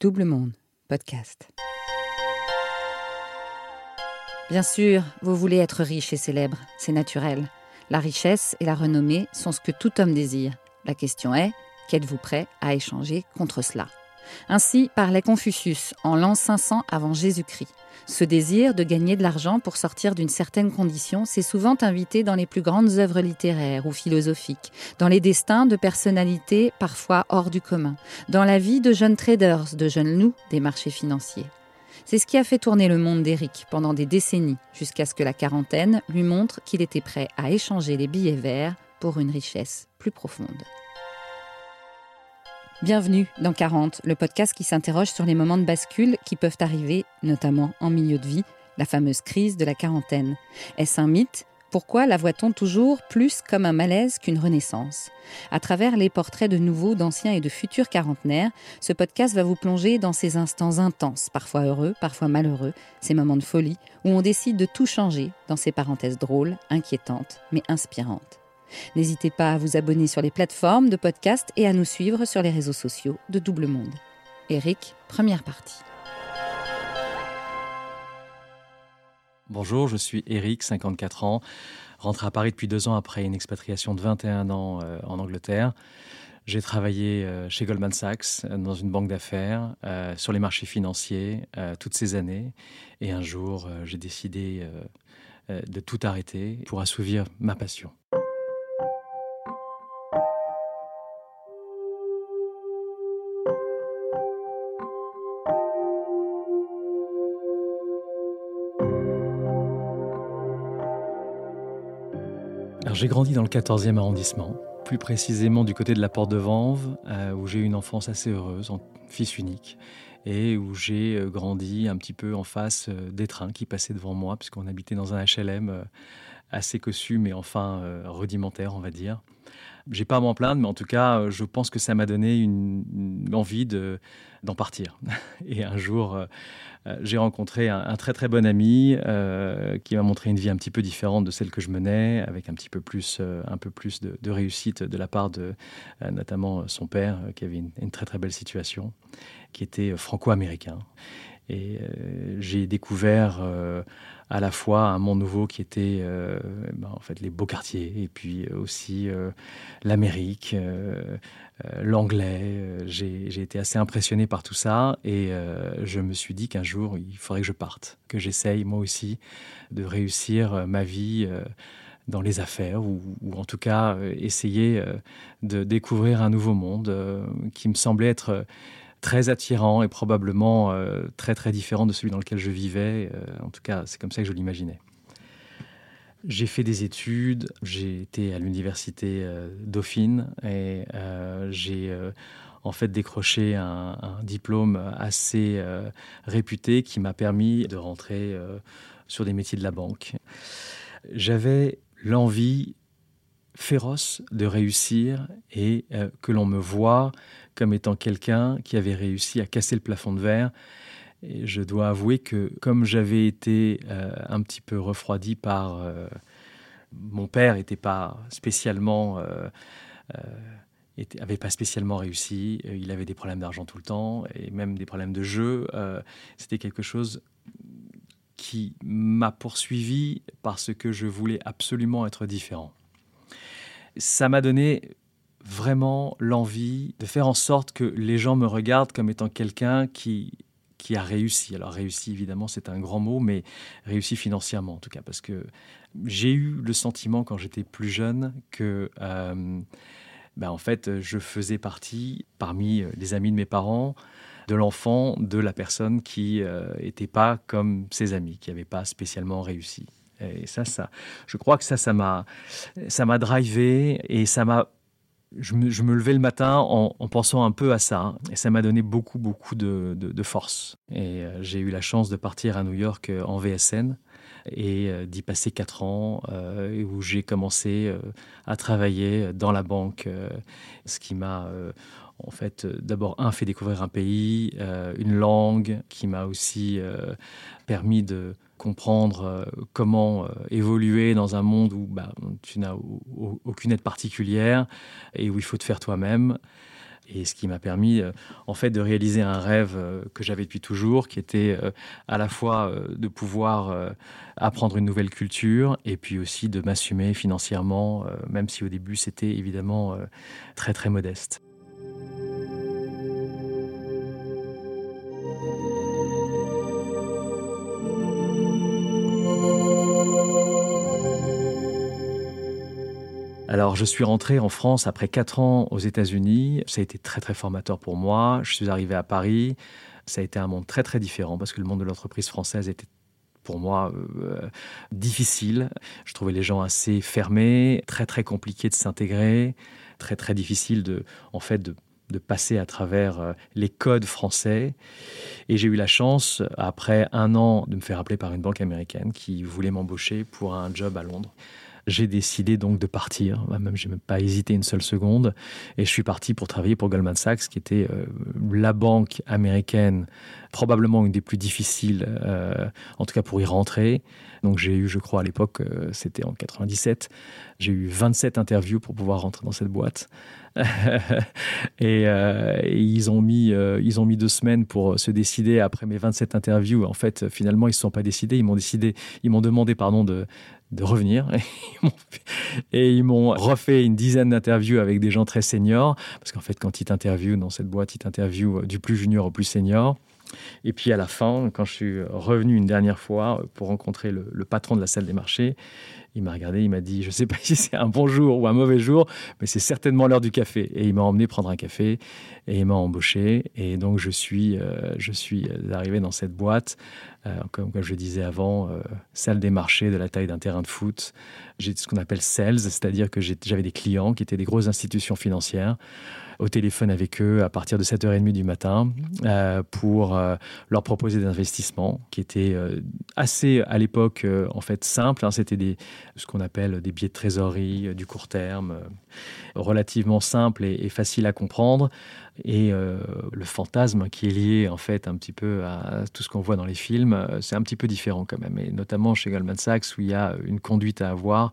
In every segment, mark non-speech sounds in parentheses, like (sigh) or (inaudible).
Double Monde, podcast. Bien sûr, vous voulez être riche et célèbre, c'est naturel. La richesse et la renommée sont ce que tout homme désire. La question est, qu'êtes-vous prêt à échanger contre cela? Ainsi parlait Confucius en l'an 500 avant Jésus-Christ. Ce désir de gagner de l'argent pour sortir d'une certaine condition s'est souvent invité dans les plus grandes œuvres littéraires ou philosophiques, dans les destins de personnalités parfois hors du commun, dans la vie de jeunes traders, de jeunes loups des marchés financiers. C'est ce qui a fait tourner le monde d'Éric pendant des décennies, jusqu'à ce que la quarantaine lui montre qu'il était prêt à échanger les billets verts pour une richesse plus profonde. Bienvenue dans 40, le podcast qui s'interroge sur les moments de bascule qui peuvent arriver, notamment en milieu de vie, la fameuse crise de la quarantaine. Est-ce un mythe? Pourquoi la voit-on toujours plus comme un malaise qu'une renaissance? À travers les portraits de nouveaux, d'anciens et de futurs quarantenaires, ce podcast va vous plonger dans ces instants intenses, parfois heureux, parfois malheureux, ces moments de folie où on décide de tout changer dans ces parenthèses drôles, inquiétantes, mais inspirantes. N'hésitez pas à vous abonner sur les plateformes de podcast et à nous suivre sur les réseaux sociaux de Double Monde. Eric, première partie. Bonjour, je suis Eric, 54 ans, rentré à Paris depuis deux ans après une expatriation de 21 ans euh, en Angleterre. J'ai travaillé euh, chez Goldman Sachs euh, dans une banque d'affaires sur les marchés financiers toutes ces années. Et un jour, j'ai décidé de tout arrêter pour assouvir ma passion. J'ai grandi dans le 14e arrondissement, plus précisément du côté de la Porte de Vanves, euh, où j'ai eu une enfance assez heureuse, en fils unique, et où j'ai euh, grandi un petit peu en face euh, des trains qui passaient devant moi, puisqu'on habitait dans un HLM assez cossu, mais enfin rudimentaire, on va dire. J'ai pas à m'en plaindre, mais en tout cas, je pense que ça m'a donné une, envie de, d'en partir. (laughs) Et un jour, euh, j'ai rencontré un, très très bon ami euh, qui m'a montré une vie un petit peu différente de celle que je menais, avec un petit peu plus, euh, un peu plus de, réussite de la part de notamment son père, qui avait une, très très belle situation, qui était franco-américain. Et j'ai découvert à la fois un monde nouveau qui était ben, en fait les beaux quartiers et puis aussi l'Amérique, euh, l'anglais. Euh, j'ai été assez impressionné par tout ça et euh, je me suis dit qu'un jour, il faudrait que je parte, que j'essaye moi aussi de réussir ma vie dans les affaires ou, en tout cas essayer de découvrir un nouveau monde qui me semblait être très attirant et probablement très très différent de celui dans lequel je vivais. en tout cas, c'est comme ça que je l'imaginais. J'ai fait des études, j'ai été à l'université euh, Dauphine et euh, j'ai euh, en fait décroché un, diplôme assez réputé qui m'a permis de rentrer sur des métiers de la banque. J'avais l'envie féroce de réussir et que l'on me voit comme étant quelqu'un qui avait réussi à casser le plafond de verre je dois avouer que comme j'avais été euh, un petit peu refroidi par... Euh, mon père n'était pas spécialement... Euh, avait pas spécialement réussi, il avait des problèmes d'argent tout le temps et même des problèmes de jeu. C'était quelque chose qui m'a poursuivi parce que je voulais absolument être différent. Ça m'a donné vraiment l'envie de faire en sorte que les gens me regardent comme étant quelqu'un qui qui a réussi. Alors réussi, évidemment, c'est un grand mot, mais réussi financièrement en tout cas, parce que j'ai eu le sentiment quand j'étais plus jeune que, euh, ben, en fait, je faisais partie, parmi les amis de mes parents, de l'enfant de la personne qui n'était euh, pas comme ses amis, qui n'avait pas spécialement réussi. Et ça, ça, je crois que ça, ça m'a, ça m'a drivé et ça m'a je me, levais le matin en, pensant un peu à ça. Et ça m'a donné beaucoup, beaucoup de, force. Et euh, j'ai eu la chance de partir à New York euh, en VSN et euh, d'y passer quatre ans où j'ai commencé à travailler dans la banque, ce qui m'a en fait d'abord un fait découvrir un pays, une langue qui m'a aussi permis de comprendre euh, comment euh, évoluer dans un monde où bah, tu n'as aucune aide particulière et où il faut te faire toi-même. et ce qui m'a permis en fait de réaliser un rêve que j'avais depuis toujours, qui était à la fois de pouvoir apprendre une nouvelle culture et puis aussi de m'assumer financièrement, même si au début c'était évidemment très très modeste. Alors, je suis rentré en France après quatre ans aux États-Unis. Ça a été très, très formateur pour moi. Je suis arrivé à Paris. Ça a été un monde très, très différent parce que le monde de l'entreprise française était pour moi euh, difficile. Je trouvais les gens assez fermés, très, très compliqué de s'intégrer, très, très difficile de, en fait, de de passer à travers euh, les codes français. Et j'ai eu la chance, après un an, de me faire appeler par une banque américaine qui voulait m'embaucher pour un job à Londres j'ai décidé donc de partir. Même, je n'ai même pas hésité une seule seconde. Et je suis parti pour travailler pour Goldman Sachs, qui était euh, la banque américaine, probablement une des plus difficiles, euh, en tout cas pour y rentrer. Donc j'ai eu, je crois, à l'époque, euh, c'était en 97, j'ai eu 27 interviews pour pouvoir rentrer dans cette boîte. (laughs) et, ils, ont mis, ils ont mis deux semaines pour se décider après mes 27 interviews. En fait, finalement, ils ne se sont pas décidés. Ils m'ont décidé, ils m'ont demandé pardon, de, de revenir. (laughs) Et ils m'ont refait une dizaine d'interviews avec des gens très seniors, parce qu'en fait, quand ils t'interviewent dans cette boîte, ils t'interviewent du plus junior au plus senior. Et puis à la fin, quand je suis revenu une dernière fois pour rencontrer le patron de la salle des marchés, il m'a regardé, il m'a dit, je ne sais pas (laughs) si c'est un bon jour ou un mauvais jour, mais c'est certainement l'heure du café. Et il m'a emmené prendre un café et il m'a embauché. Et donc je suis, euh, je suis arrivé dans cette boîte, euh, comme, comme, je disais avant, euh, salle des marchés de la taille d'un terrain de foot. J'ai ce qu'on appelle sales, c'est-à-dire que j'avais des clients qui étaient des grosses institutions financières au téléphone avec eux à partir de 7h30 du matin euh, pour euh, leur proposer des investissements qui étaient euh, assez à l'époque en fait simples. Hein. C'était ce qu'on appelle des billets de trésorerie du court terme, relativement simples et faciles à comprendre. Et le fantasme qui est lié en fait un petit peu à tout ce qu'on voit dans les films, c'est un petit peu différent quand même. Et notamment chez Goldman Sachs où il y a une conduite à avoir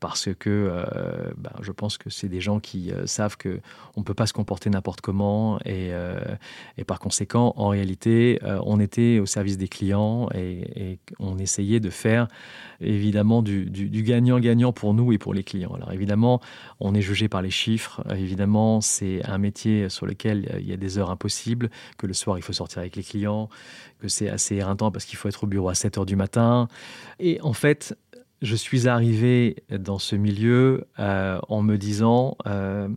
parce que euh, ben, je pense que c'est des gens qui euh, savent que on peut pas se comporter n'importe comment et, euh, et, par conséquent, en réalité, on était au service des clients et, on essayait de faire évidemment du gagnant-gagnant pour nous et pour les clients. Alors évidemment, on est jugé par les chiffres. Évidemment, c'est un métier sur lequel il y a des heures impossibles, que le soir il faut sortir avec les clients, que c'est assez éreintant parce qu'il faut être au bureau à 7 heures du matin. Et en fait, je suis arrivé dans ce milieu euh, en me disant euh,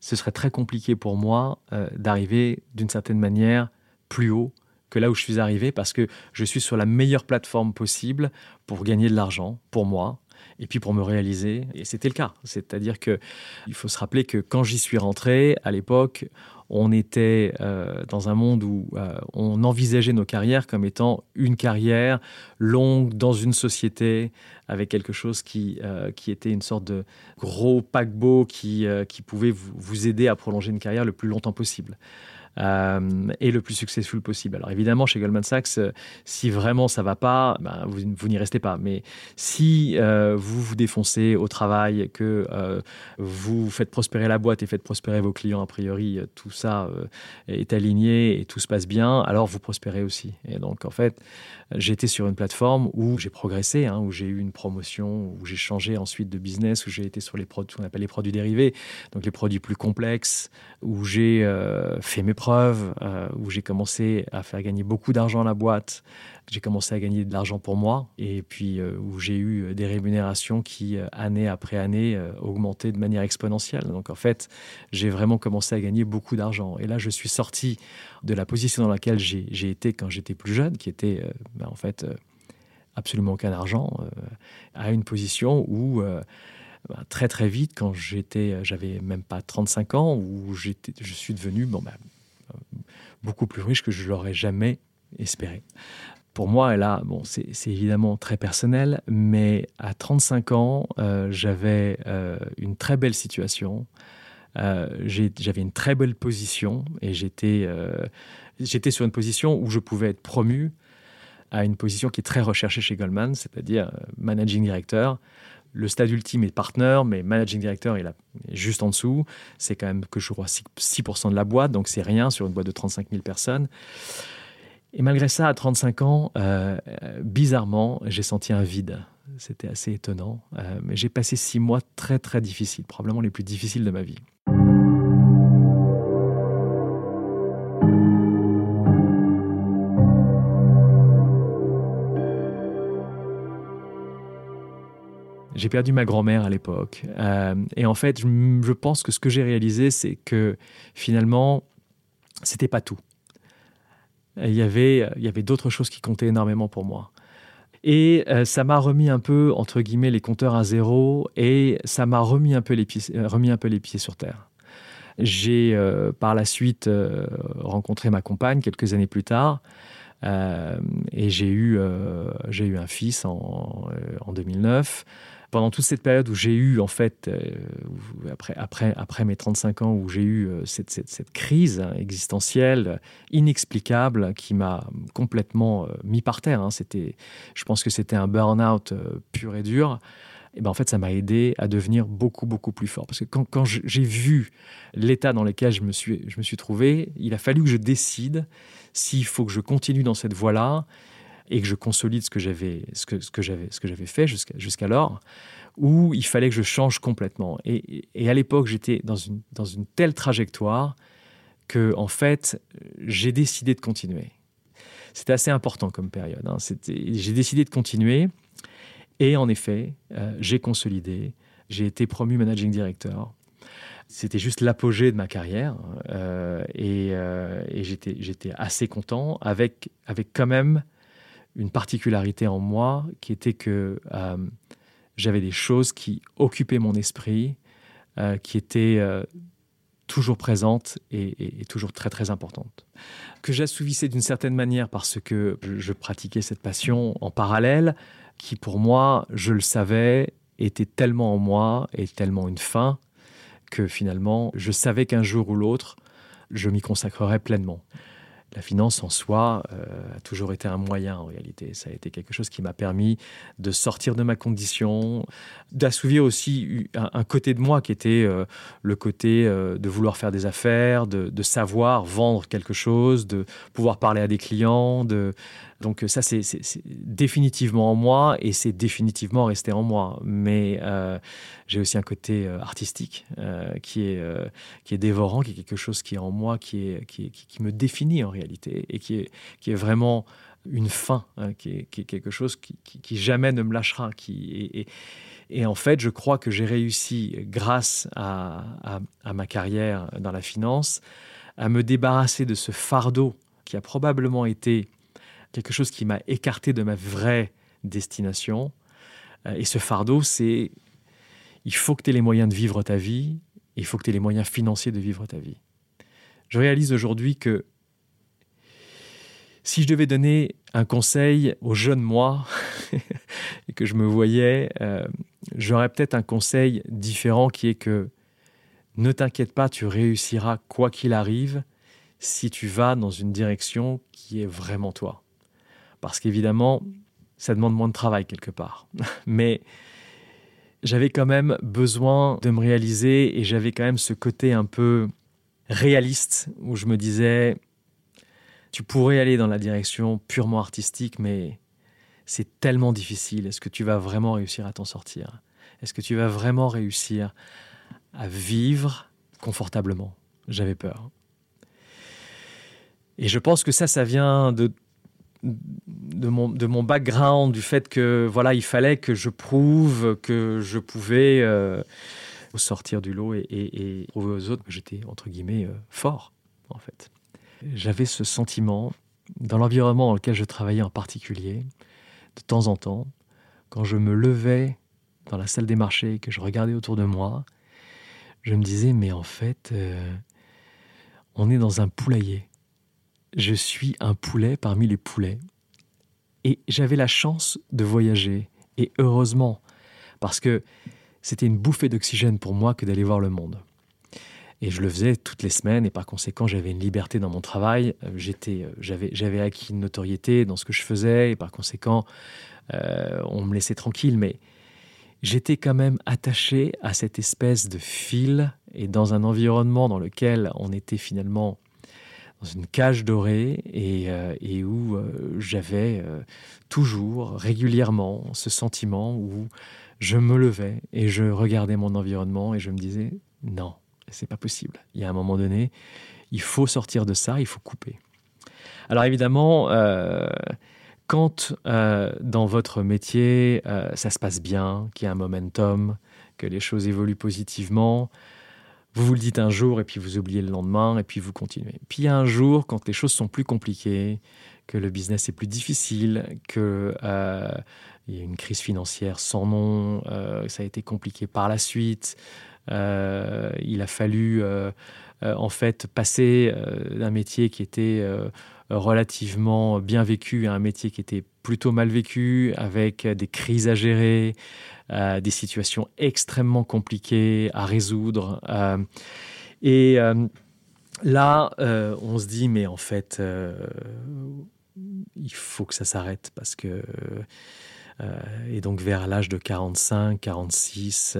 ce serait très compliqué pour moi euh, d'arriver d'une certaine manière plus haut que là où je suis arrivé parce que je suis sur la meilleure plateforme possible pour gagner de l'argent pour moi et puis pour me réaliser. Et c'était le cas. C'est-à-dire que il faut se rappeler que quand j'y suis rentré à l'époque on était euh, dans un monde où euh, on envisageait nos carrières comme étant une carrière longue dans une société avec quelque chose qui, euh, qui était une sorte de gros paquebot qui, qui pouvait vous, aider à prolonger une carrière le plus longtemps possible et le plus successful possible. Alors évidemment, chez Goldman Sachs, euh, si vraiment ça va pas, ben, vous, n'y restez pas. Mais si euh, vous vous défoncez au travail, que euh, vous faites prospérer la boîte et faites prospérer vos clients, a priori, euh, tout ça euh, est aligné et tout se passe bien, alors vous prospérez aussi. Et donc en fait, j'étais sur une plateforme où j'ai progressé, hein, où j'ai eu une promotion, où j'ai changé ensuite de business, où j'ai été sur les produits qu'on appelle les produits dérivés, donc les produits plus complexes, où j'ai euh, fait mes euh, où j'ai commencé à faire gagner beaucoup d'argent à la boîte, j'ai commencé à gagner de l'argent pour moi, et puis euh, où j'ai eu des rémunérations qui, euh, année après année, euh, augmentaient de manière exponentielle. Donc en fait, j'ai vraiment commencé à gagner beaucoup d'argent. Et là, je suis sorti de la position dans laquelle j'ai été quand j'étais plus jeune, qui était euh, ben, en fait euh, absolument aucun argent, euh, à une position où... Euh, ben, très très vite quand j'étais j'avais même pas 35 ans où j'étais je suis devenu bon ben, beaucoup plus riche que je l'aurais jamais espéré pour moi, là, bon, c'est évidemment très personnel, mais à 35 ans, euh, j'avais euh, une très belle situation. Euh, j'avais une très belle position et j'étais sur une position où je pouvais être promu à une position qui est très recherchée chez Goldman, c'est-à-dire managing director le stade ultime est partner, mais managing director est, là, juste en dessous. C'est quand même que je crois 6%, de la boîte, donc c'est rien sur une boîte de 35 000 personnes. Et malgré ça, à 35 ans, euh, bizarrement, j'ai senti un vide. C'était assez étonnant. Euh, mais j'ai passé six mois très très difficiles, probablement les plus difficiles de ma vie. J'ai perdu ma grand-mère à l'époque. Euh, et en fait, je, pense que ce que j'ai réalisé, c'est que finalement, c'était pas tout. Il y avait, d'autres choses qui comptaient énormément pour moi. Et euh, ça m'a remis un peu, entre guillemets, les compteurs à zéro et ça m'a remis, un peu les pieds, euh, remis un peu les pieds sur terre. J'ai par la suite rencontré ma compagne quelques années plus tard. et j'ai eu, j'ai eu un fils en 2009 pendant toute cette période où j'ai eu, en fait, euh, après, après, après mes 35 ans, où j'ai eu euh, cette, cette, crise existentielle inexplicable qui m'a complètement euh, mis par terre, hein. c'était, je pense que c'était un burn-out pur et dur. Et ben en fait, ça m'a aidé à devenir beaucoup, beaucoup plus fort. Parce que quand, quand j'ai vu l'état dans lequel je me, suis, je me suis trouvé, il a fallu que je décide s'il faut que je continue dans cette voie-là et que je consolide ce que j'avais ce que, j'avais ce que j'avais fait jusqu'à jusqu'alors où il fallait que je change complètement. Et, à l'époque j'étais dans une dans une telle trajectoire que en fait j'ai décidé de continuer. C'était assez important comme période hein. j'ai décidé de continuer et en effet euh, j'ai consolidé. J'ai été promu managing director. C'était juste l'apogée de ma carrière euh, et, euh, j'étais assez content avec avec quand même une particularité en moi qui était que euh, j'avais des choses qui occupaient mon esprit, euh, qui étaient euh, toujours présentes et, toujours très très importantes. Que j'assouvissais d'une certaine manière parce que je, je pratiquais cette passion en parallèle, qui pour moi, je le savais, était tellement en moi et tellement une fin que finalement, je savais qu'un jour ou l'autre, je m'y consacrerais pleinement la finance en soi euh, a toujours été un moyen en réalité. Ça a été quelque chose qui m'a permis de sortir de ma condition, d'assouvir aussi un, côté de moi qui était euh, le côté euh, de vouloir faire des affaires, de, savoir vendre quelque chose, de pouvoir parler à des clients, donc ça c'est définitivement en moi et c'est définitivement resté en moi mais j'ai aussi un côté artistique qui est qui est dévorant qui est quelque chose qui est en moi qui, qui me définit en réalité et qui est qui est vraiment une fin hein, qui, est, quelque chose qui, jamais ne me lâchera et, en fait je crois que j'ai réussi grâce à ma carrière dans la finance à me débarrasser de ce fardeau qui a probablement été quelque chose qui m'a écarté de ma vraie destination. Euh, et ce fardeau, c'est il faut que tu aies les moyens de vivre ta vie, il faut que tu aies les moyens financiers de vivre ta vie. Je réalise aujourd'hui que si je devais donner un conseil aux jeunes moi (laughs) et que je me voyais, euh, j'aurais peut-être un conseil différent qui est que ne t'inquiète pas, tu réussiras quoi qu'il arrive si tu vas dans une direction qui est vraiment toi parce qu'évidemment, ça demande moins de travail quelque part. (laughs) Mais j'avais quand même besoin de me réaliser et j'avais quand même ce côté un peu réaliste où je me disais tu pourrais aller dans la direction purement artistique mais c'est tellement difficile. Est-ce que tu vas vraiment réussir à t'en sortir? Est-ce que tu vas vraiment réussir à vivre confortablement? J'avais peur. Et je pense que ça ça vient de de mon, background du fait que voilà il fallait que je prouve que je pouvais euh, sortir du lot et prouver aux autres que j'étais entre guillemets euh, fort en fait j'avais ce sentiment dans l'environnement dans lequel je travaillais en particulier de temps en temps quand je me levais dans la salle des marchés que je regardais autour de moi je me disais mais en fait euh, on est dans un poulailler je suis un poulet parmi les poulets. Et j'avais la chance de voyager, et heureusement, parce que c'était une bouffée d'oxygène pour moi que d'aller voir le monde. Et je le faisais toutes les semaines, et par conséquent, j'avais une liberté dans mon travail. J'avais acquis une notoriété dans ce que je faisais, et par conséquent, euh, on me laissait tranquille. Mais j'étais quand même attaché à cette espèce de fil et dans un environnement dans lequel on était finalement dans une cage dorée et, euh, où euh, j'avais euh, toujours régulièrement ce sentiment où je me levais et je regardais mon environnement et je me disais non, c'est pas possible. Il y a un moment donné, il faut sortir de ça, il faut couper. Alors évidemment, quand dans votre métier ça se passe bien, qu'il y a un momentum, que les choses évoluent positivement, vous vous le dites un jour et puis vous oubliez le lendemain et puis vous continuez. Puis il y a un jour, quand les choses sont plus compliquées, que le business est plus difficile, que euh, il y a une crise financière sans nom, euh, ça a été compliqué par la suite. Euh, il a fallu en fait passer d'un métier qui était relativement bien vécu à un métier qui était plutôt mal vécu, avec des crises à gérer, euh, des situations extrêmement compliquées à résoudre. Euh, et euh, là, on se dit, mais en fait, il faut que ça s'arrête parce que... et donc vers l'âge de 45, 46,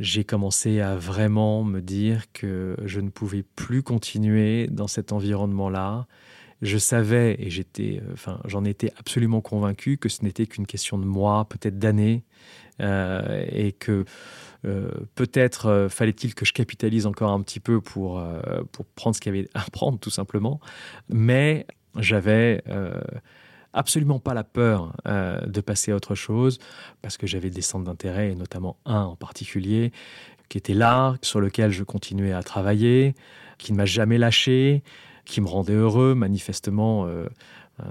j'ai commencé à vraiment me dire que je ne pouvais plus continuer dans cet environnement-là je savais et j'étais, euh, enfin, j'en étais absolument convaincu que ce n'était qu'une question de mois, peut-être d'années, euh, et que euh, peut-être fallait-il que je capitalise encore un petit peu pour, pour prendre ce qu'il y avait à prendre, tout simplement. Mais j'avais absolument pas la peur de passer à autre chose parce que j'avais des centres d'intérêt, et notamment un en particulier, qui était là, sur lequel je continuais à travailler, qui ne m'a jamais lâché, qui me rendait heureux, manifestement. Euh, euh,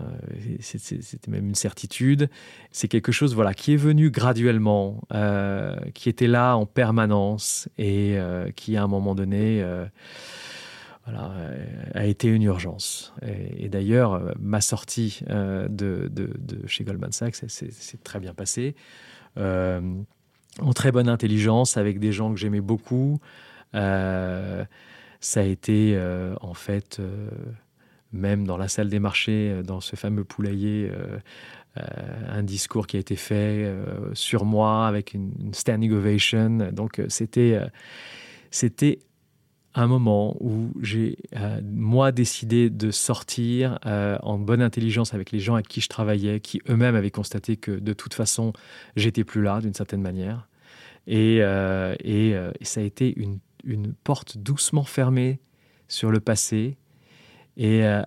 c'était même une certitude. C'est quelque chose voilà, qui est venu graduellement, euh, qui était là en permanence et qui, à un moment donné, voilà, a été une urgence. Et, d'ailleurs, ma sortie de, de, chez Goldman Sachs s'est très bien passée. en très bonne intelligence, avec des gens que j'aimais beaucoup ça a été euh, en fait, euh, même dans la salle des marchés, euh, dans ce fameux poulailler, un discours qui a été fait sur moi avec une, standing ovation. Donc c'était c'était un moment où j'ai, moi, décidé de sortir en bonne intelligence avec les gens avec qui je travaillais, qui eux-mêmes avaient constaté que de toute façon, j'étais plus là d'une certaine manière. Et, et, et, ça a été une une porte doucement fermée sur le passé et euh,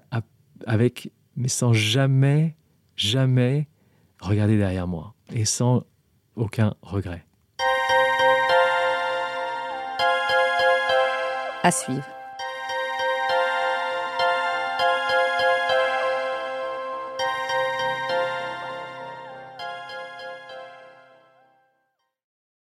avec mais sans jamais jamais regarder derrière moi et sans aucun regret. À suivre.